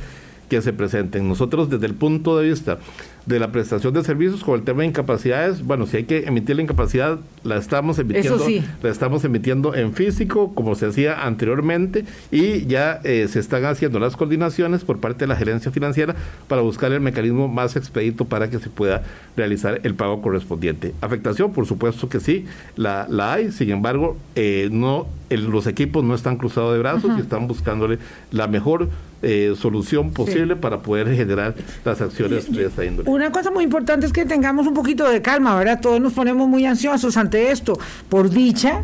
que se presenten. Nosotros desde el punto de vista de la prestación de servicios con el tema de incapacidades, bueno, si hay que emitir la incapacidad, la estamos emitiendo, la estamos emitiendo en físico, como se hacía anteriormente, y ya eh, se están haciendo las coordinaciones por parte de la gerencia financiera para buscar el mecanismo más expedito para que se pueda realizar el pago correspondiente. Afectación, por supuesto que sí, la, la hay, sin embargo, eh, no los equipos no están cruzados de brazos y están buscándole la mejor eh, solución posible para poder generar las acciones de esta índole. Una cosa muy importante es que tengamos un poquito de calma, ¿verdad? Todos nos ponemos muy ansiosos ante esto. Por dicha,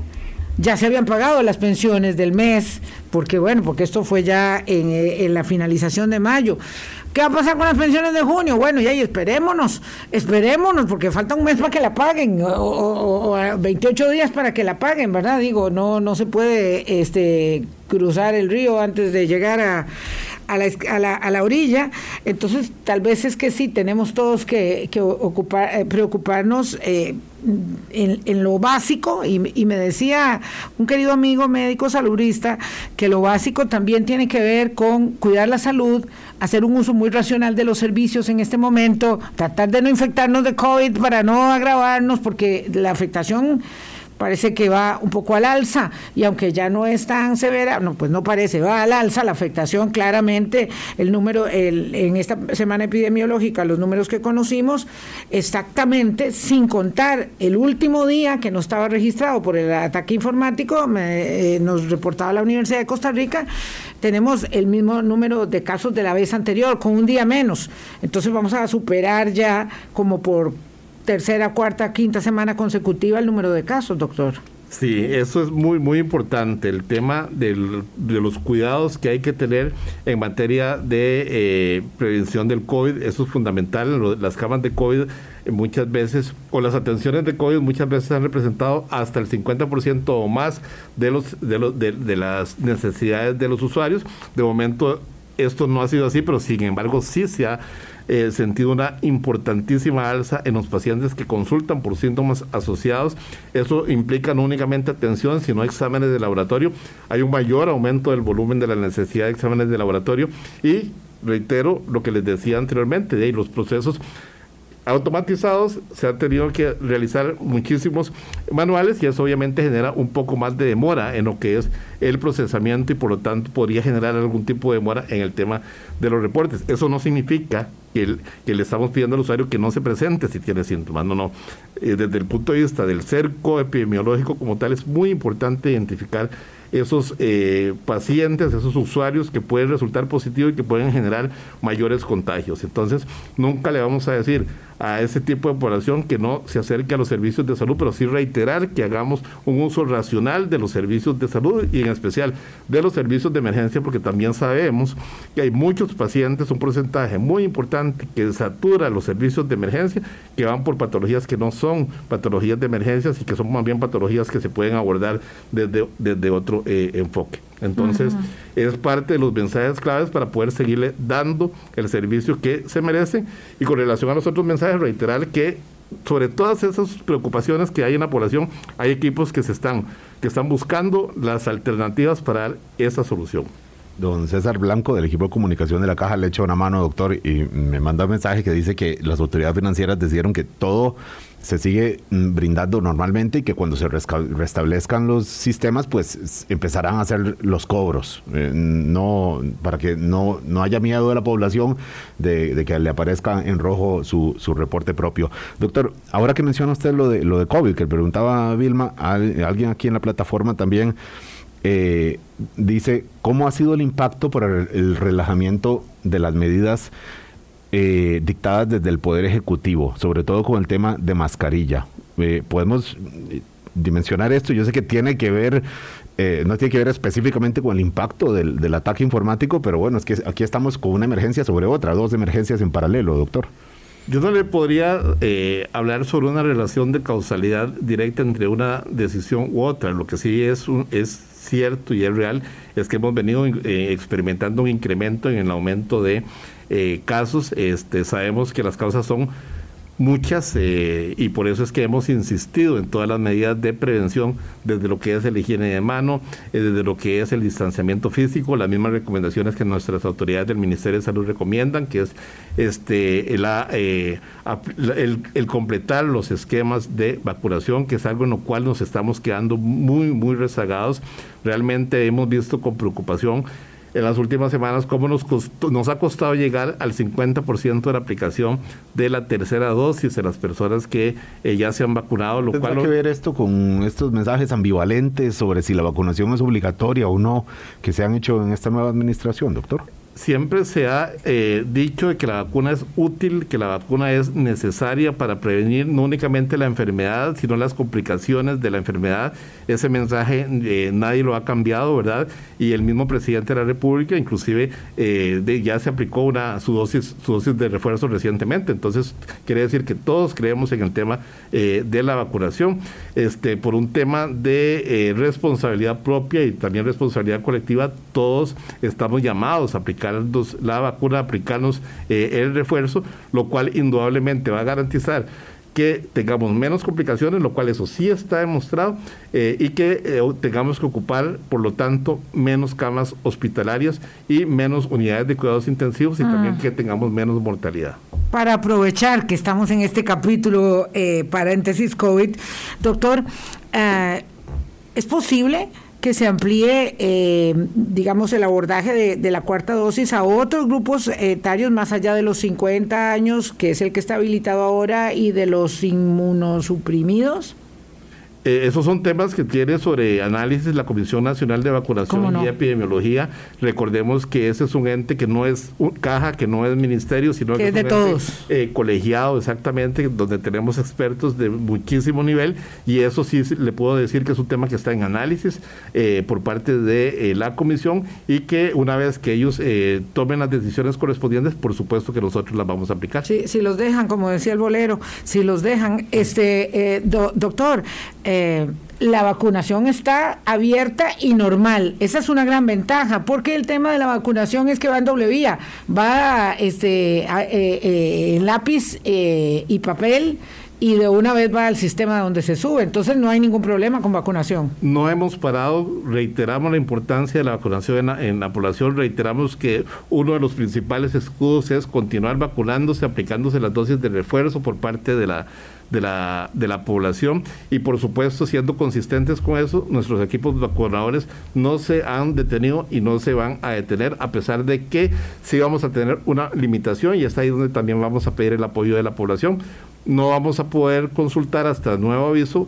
ya se habían pagado las pensiones del mes, porque bueno, porque esto fue ya en, eh, en, la finalización de mayo. ¿Qué va a pasar con las pensiones de junio? Bueno, ya y esperémonos, esperémonos, porque falta un mes para que la paguen, o, o, 28 días para que la paguen, ¿verdad? Digo, no, no se puede este, cruzar el río antes de llegar a, a la, a la, a la orilla. Entonces, tal vez es que sí, tenemos todos que, que ocupar, eh, preocuparnos eh, en, en, lo básico. Y, y, me decía un querido amigo médico saludista que lo básico también tiene que ver con cuidar la salud, hacer un uso muy racional de los servicios en este momento, tratar de no infectarnos de COVID para no agravarnos, porque la afectación parece que va un poco al alza y aunque ya no es tan severa, no, pues no parece, va al alza la afectación claramente, el número, el, en esta semana epidemiológica, los números que conocimos, exactamente, sin contar el último día que no estaba registrado por el ataque informático, me, eh, nos reportaba la Universidad de Costa Rica, tenemos el mismo número de casos de la vez anterior, con un día menos. Entonces vamos a superar ya como por tercera, cuarta, quinta semana consecutiva el número de casos, doctor. Sí, eso es muy, muy importante, el tema del, de los cuidados que hay que tener en materia de eh, prevención del COVID, eso es fundamental. Las camas de COVID muchas veces, o las atenciones de COVID muchas veces han representado hasta el 50% o más de, los, de, los, de, de las necesidades de los usuarios. De momento esto no ha sido así, pero sin embargo sí se ha eh, sentido una importantísima alza en los pacientes que consultan por síntomas asociados. Eso implica no únicamente atención, sino exámenes de laboratorio. Hay un mayor aumento del volumen de la necesidad de exámenes de laboratorio y reitero lo que les decía anteriormente, de los procesos automatizados se han tenido que realizar muchísimos manuales y eso obviamente genera un poco más de demora en lo que es el procesamiento y por lo tanto podría generar algún tipo de demora en el tema de los reportes. Eso no significa que, le estamos pidiendo al usuario que no se presente si tiene síntomas, no, no. Eh, desde el punto de vista del cerco epidemiológico como tal es muy importante identificar esos eh, pacientes, esos usuarios que pueden resultar positivos y que pueden generar mayores contagios. Entonces, nunca le vamos a decir a ese tipo de población que no se acerque a los servicios de salud, pero sí reiterar que hagamos un uso racional de los servicios de salud y en especial de los servicios de emergencia, porque también sabemos que hay muchos pacientes, un porcentaje muy importante que satura los servicios de emergencia, que van por patologías que no son patologías de emergencia y que son más bien patologías que se pueden abordar desde, desde otro eh, enfoque. Entonces, es parte de los mensajes claves para poder seguirle dando el servicio que se merece. Y con relación a los otros mensajes, reiterar que sobre todas esas preocupaciones que hay en la población, hay equipos que se están, que están buscando las alternativas para esa solución. Don César Blanco del equipo de comunicación de la Caja le echa una mano, doctor, y me manda un mensaje que dice que las autoridades financieras decidieron que todo se sigue mm, brindando normalmente y que cuando se restablezcan los sistemas, pues empezarán a hacer los cobros, eh, no para que no, no haya miedo de la población de, que le aparezca en rojo su, su, reporte propio. Doctor, ahora que menciona usted lo de, lo de COVID, que preguntaba a Vilma, alguien aquí en la plataforma también eh, dice, ¿cómo ha sido el impacto por el relajamiento de las medidas? eh, dictadas desde el Poder Ejecutivo, sobre todo con el tema de mascarilla. Eh, podemos eh, dimensionar esto, yo sé que tiene que ver, eh, no tiene que ver específicamente con el impacto del, ataque informático, pero bueno, es que aquí estamos con una emergencia sobre otra, dos emergencias en paralelo, doctor. Yo no le podría hablar sobre una relación de causalidad directa entre una decisión u otra. Lo que sí es, un, es cierto y es real es que hemos venido experimentando un incremento en el aumento de eh, casos. Este, sabemos que las causas son muchas eh, y por eso es que hemos insistido en todas las medidas de prevención, desde lo que es el higiene de mano, eh, desde lo que es el distanciamiento físico, las mismas recomendaciones que nuestras autoridades del Ministerio de Salud recomiendan, que es este el, el, el completar los esquemas de vacunación, que es algo en lo cual nos estamos quedando muy, muy rezagados. Realmente hemos visto con preocupación en las últimas semanas cómo nos, nos ha costado llegar al 50% de la aplicación de la tercera dosis de las personas que eh, ya se han vacunado. Lo ¿Tendrá que ver esto con estos mensajes ambivalentes sobre si la vacunación es obligatoria o no que se han hecho en esta nueva administración, doctor? Siempre se ha eh, dicho que la vacuna es útil, que la vacuna es necesaria para prevenir no únicamente la enfermedad, sino las complicaciones de la enfermedad. Ese mensaje eh, nadie lo ha cambiado, ¿verdad? Y el mismo presidente de la República, inclusive, eh, ya se aplicó una su dosis, su dosis de refuerzo recientemente. Entonces, quiere decir que todos creemos en el tema de la vacunación. Este, por un tema de responsabilidad propia y también responsabilidad colectiva, todos estamos llamados a aplicar la vacuna, aplicarnos eh, el refuerzo, lo cual indudablemente va a garantizar que tengamos menos complicaciones, lo cual eso sí está demostrado, eh, y que eh, tengamos que ocupar, por lo tanto, menos camas hospitalarias y menos unidades de cuidados intensivos y también ah. que tengamos menos mortalidad. Para aprovechar que estamos en este capítulo paréntesis COVID, doctor, ¿es posible? Que se amplíe, eh, digamos, el abordaje de, de, la cuarta dosis a otros grupos etarios más allá de los 50 años, que es el que está habilitado ahora, y de los inmunosuprimidos? Eh, esos son temas que tiene sobre análisis la Comisión Nacional de Vacunación y Epidemiología. Recordemos que ese es un ente que no es caja, que no es ministerio, sino que, es, de todos. Eh, colegiado, exactamente, donde tenemos expertos de muchísimo nivel y eso sí le puedo decir que es un tema que está en análisis eh, por parte de la Comisión y que una vez que ellos tomen las decisiones correspondientes, por supuesto que nosotros las vamos a aplicar. Sí, si los dejan, como decía el bolero, si los dejan, este doctor, eh, la vacunación está abierta y normal. Esa es una gran ventaja, porque el tema de la vacunación es que va en doble vía. Va este, eh, eh, en lápiz y papel y de una vez va al sistema donde se sube. Entonces no hay ningún problema con vacunación. No hemos parado, reiteramos la importancia de la vacunación en la, población, reiteramos que uno de los principales escudos es continuar vacunándose, aplicándose las dosis de refuerzo por parte de la de la, de la población y por supuesto siendo consistentes con eso, nuestros equipos vacunadores no se han detenido y no se van a detener a pesar de que sí vamos a tener una limitación y está ahí donde también vamos a pedir el apoyo de la población. No vamos a poder consultar hasta nuevo aviso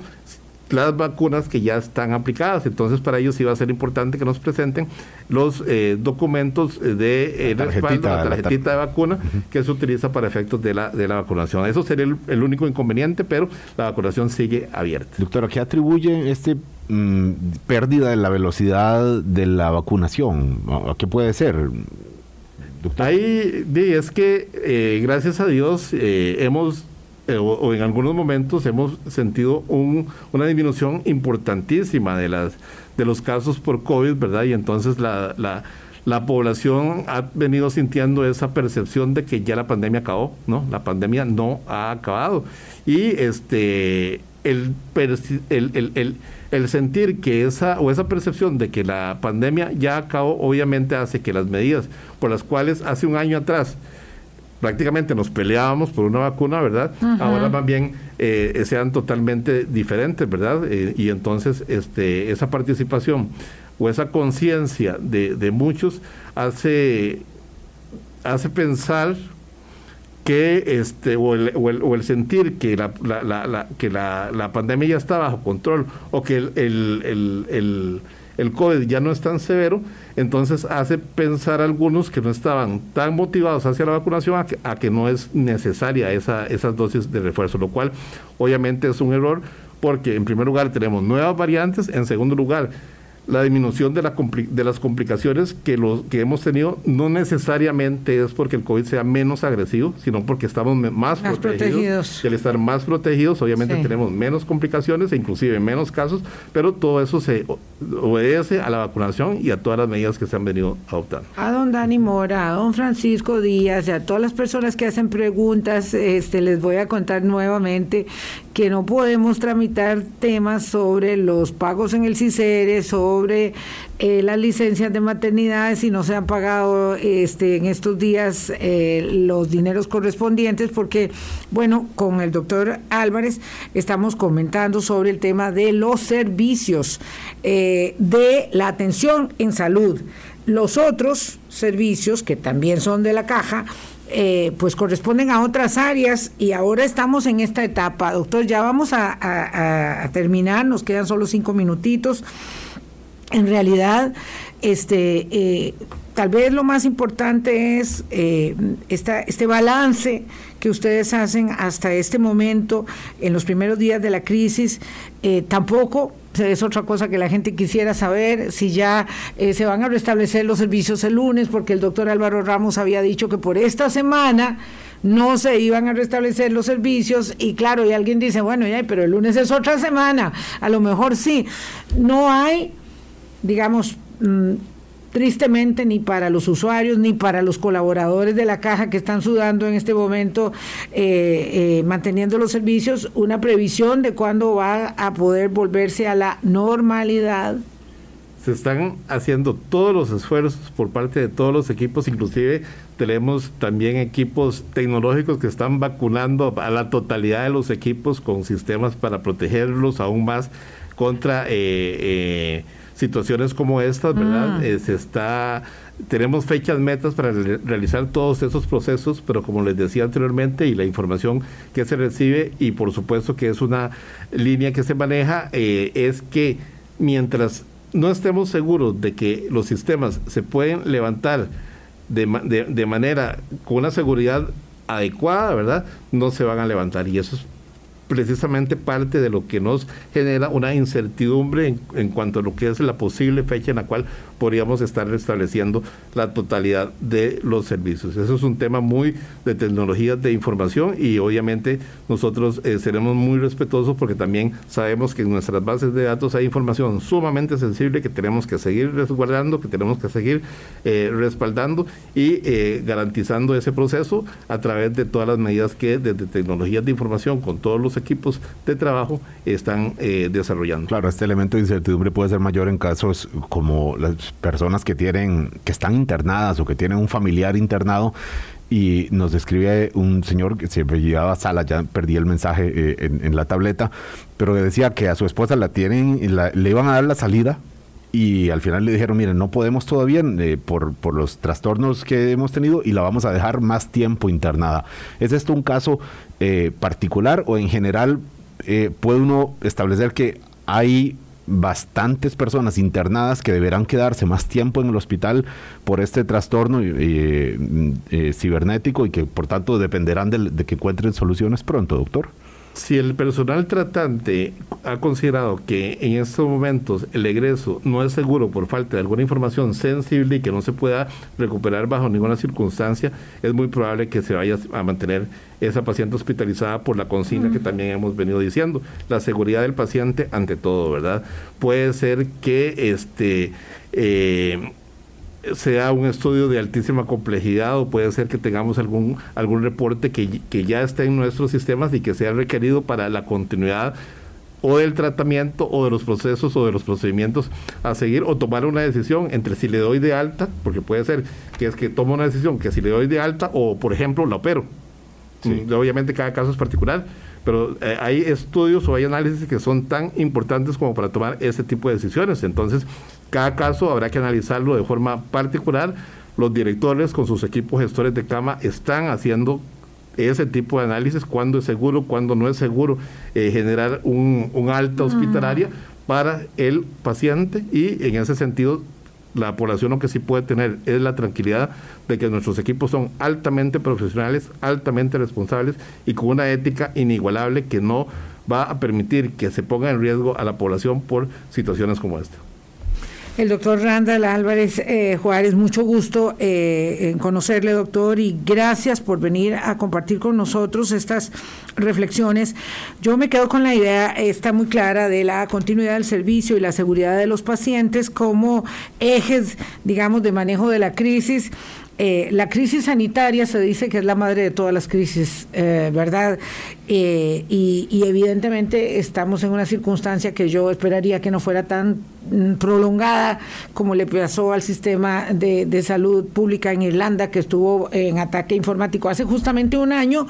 las vacunas que ya están aplicadas. Entonces, para ellos sí va a ser importante que nos presenten los eh, documentos de eh, la tarjetita de vacuna que se utiliza para efectos de la, de la vacunación. Eso sería el, único inconveniente, pero la vacunación sigue abierta. Doctor, ¿a qué atribuye este mm, pérdida de la velocidad de la vacunación? ¿A qué puede ser? Ahí es que eh, gracias a Dios hemos eh, o, en algunos momentos hemos sentido un, una disminución importantísima de, las, de los casos por COVID, ¿verdad? Y entonces la, la, la población ha venido sintiendo esa percepción de que ya la pandemia acabó, ¿no? La pandemia no ha acabado. Y este el, el, el, sentir que esa o esa percepción de que la pandemia ya acabó obviamente hace que las medidas por las cuales hace un año atrás prácticamente nos peleábamos por una vacuna, ¿verdad? Ahora más bien eh, sean totalmente diferentes, ¿verdad? Eh, y entonces este, esa participación o esa conciencia de, de, muchos hace, hace pensar que este o el, o el, sentir que la, la, que la, la, pandemia ya está bajo control o que el, el el COVID ya no es tan severo, entonces hace pensar a algunos que no estaban tan motivados hacia la vacunación a que, a que no es necesaria esa, esas dosis de refuerzo, lo cual obviamente es un error porque en primer lugar tenemos nuevas variantes, en segundo lugar la disminución de, la de las complicaciones que, los, que hemos tenido no necesariamente es porque el COVID sea menos agresivo, sino porque estamos más, protegidos. Y al estar más protegidos, obviamente tenemos menos complicaciones e inclusive menos casos, pero todo eso se obedece a la vacunación y a todas las medidas que se han venido adoptando. A don Dani Mora, a don Francisco Díaz y a todas las personas que hacen preguntas, este, les voy a contar nuevamente que no podemos tramitar temas sobre los pagos en el CICERE, sobre eh, las licencias de maternidad si no se han pagado este, en estos días eh, los dineros correspondientes, porque, bueno, con el doctor Álvarez estamos comentando sobre el tema de los servicios eh, de la atención en salud. Los otros servicios, que también son de la caja, eh, pues corresponden a otras áreas y ahora estamos en esta etapa. Doctor, ya vamos a, terminar, nos quedan solo cinco minutitos. En realidad, este, eh, tal vez lo más importante es eh, este balance que ustedes hacen hasta este momento, en los primeros días de la crisis. tampoco es otra cosa que la gente quisiera saber, si ya eh, se van a restablecer los servicios el lunes, porque el doctor Álvaro Ramos había dicho que por esta semana no se iban a restablecer los servicios y claro, y alguien dice, bueno, ya, pero el lunes es otra semana, a lo mejor sí, no hay, digamos, mm, tristemente ni para los usuarios ni para los colaboradores de la caja que están sudando en este momento eh, eh, manteniendo los servicios una previsión de cuándo va a poder volverse a la normalidad. Se están haciendo todos los esfuerzos por parte de todos los equipos, inclusive tenemos también equipos tecnológicos que están vacunando a la totalidad de los equipos con sistemas para protegerlos aún más contra eh, situaciones como estas, ¿verdad? Mm. Eh, se está, tenemos fechas metas para realizar todos esos procesos, pero como les decía anteriormente, y la información que se recibe, y por supuesto que es una línea que se maneja, eh, es que mientras no estemos seguros de que los sistemas se pueden levantar de, de, de manera con una seguridad adecuada, ¿verdad? No se van a levantar. Y eso es precisamente parte de lo que nos genera una incertidumbre en, cuanto a lo que es la posible fecha en la cual podríamos estar restableciendo la totalidad de los servicios. Eso es un tema muy de tecnologías de información y obviamente nosotros eh, seremos muy respetuosos porque también sabemos que en nuestras bases de datos hay información sumamente sensible que tenemos que seguir resguardando, que tenemos que seguir eh, respaldando y eh, garantizando ese proceso a través de todas las medidas que desde tecnologías de información con todos los equipos de trabajo están desarrollando. Claro, este elemento de incertidumbre puede ser mayor en casos como las personas que tienen, que están internadas o que tienen un familiar internado y nos describe un señor que se llevaba Sala, ya perdí el mensaje eh, en, la tableta, pero decía que a su esposa la tienen, le iban a dar la salida y al final le dijeron, miren, no podemos todavía eh, por, por los trastornos que hemos tenido y la vamos a dejar más tiempo internada. ¿Es esto un caso eh, particular o en general puede uno establecer que hay bastantes personas internadas que deberán quedarse más tiempo en el hospital por este trastorno eh, eh, cibernético y que por tanto dependerán de que encuentren soluciones pronto, doctor si el personal tratante ha considerado que en estos momentos el egreso no es seguro por falta de alguna información sensible y que no se pueda recuperar bajo ninguna circunstancia, es muy probable que se vaya a mantener esa paciente hospitalizada por la consigna que también hemos venido diciendo. La seguridad del paciente ante todo, ¿verdad? Puede ser que este... Eh, sea un estudio de altísima complejidad o puede ser que tengamos algún, algún reporte que, que ya esté en nuestros sistemas y que sea requerido para la continuidad o del tratamiento o de los procesos o de los procedimientos a seguir o tomar una decisión entre si le doy de alta, porque puede ser que es que tomo una decisión que si le doy de alta o por ejemplo la opero. Mm, obviamente cada caso es particular, pero eh, hay estudios o hay análisis que son tan importantes como para tomar ese tipo de decisiones. Entonces, cada caso habrá que analizarlo de forma particular. Los directores con sus equipos gestores de cama están haciendo ese tipo de análisis, cuándo es seguro, cuándo no es seguro eh, generar un, alta hospitalaria para el paciente y en ese sentido la población lo que sí puede tener es la tranquilidad de que nuestros equipos son altamente profesionales, altamente responsables y con una ética inigualable que no va a permitir que se ponga en riesgo a la población por situaciones como esta el doctor Randall Álvarez eh, Juárez. Mucho gusto eh, en conocerle, doctor, y gracias por venir a compartir con nosotros estas reflexiones. Yo me quedo con la idea, está muy clara, de la continuidad del servicio y la seguridad de los pacientes como ejes, digamos, de manejo de la crisis eh, la crisis sanitaria se dice que es la madre de todas las crisis, eh, ¿verdad? Eh, y, evidentemente estamos en una circunstancia que yo esperaría que no fuera tan prolongada como le pasó al sistema de salud pública en Irlanda, que estuvo en ataque informático hace justamente un año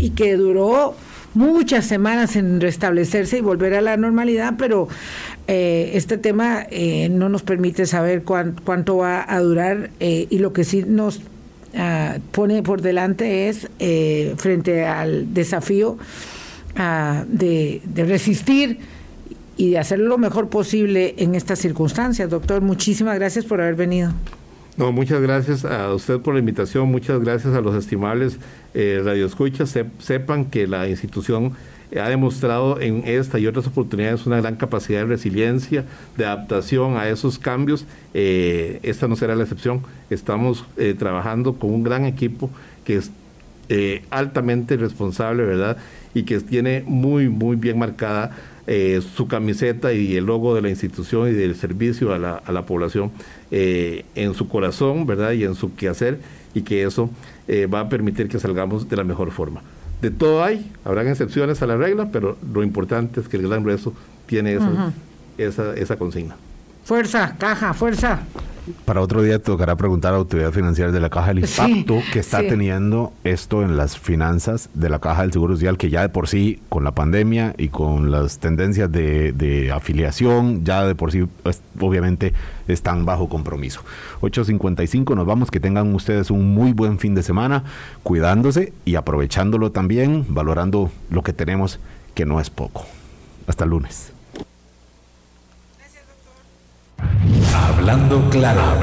y que duró muchas semanas en restablecerse y volver a la normalidad, pero eh, este tema eh, no nos permite saber cuánto va a durar eh, y lo que sí nos ah, pone por delante es, frente al desafío ah, de, de resistir y de hacerlo lo mejor posible en estas circunstancias. Doctor, muchísimas gracias por haber venido. No, muchas gracias a usted por la invitación, muchas gracias a los estimables eh, radioescuchas. sepan que la institución ha demostrado en esta y otras oportunidades una gran capacidad de resiliencia, de adaptación a esos cambios. Eh, esta no será la excepción. Estamos eh, trabajando con un gran equipo que es eh, altamente responsable, ¿verdad? Y que tiene muy, muy bien marcada eh, su camiseta y el logo de la institución y del servicio a la, a la población eh, en su corazón, ¿verdad? Y en su quehacer, y que eso eh, va a permitir que salgamos de la mejor forma. De todo hay, habrán excepciones a la regla, pero lo importante es que el gran resto tiene esa, esa consigna. Fuerza, caja, fuerza. Para otro día tocará preguntar a la autoridad financiera de la Caja el impacto que está teniendo esto en las finanzas de la Caja del Seguro Social, que ya de por sí, con la pandemia y con las tendencias de, afiliación, ya de por sí, pues, obviamente, están bajo compromiso. 8.55, nos vamos, que tengan ustedes un muy buen fin de semana, cuidándose y aprovechándolo también, valorando lo que tenemos, que no es poco. Hasta el lunes. Hablando claro.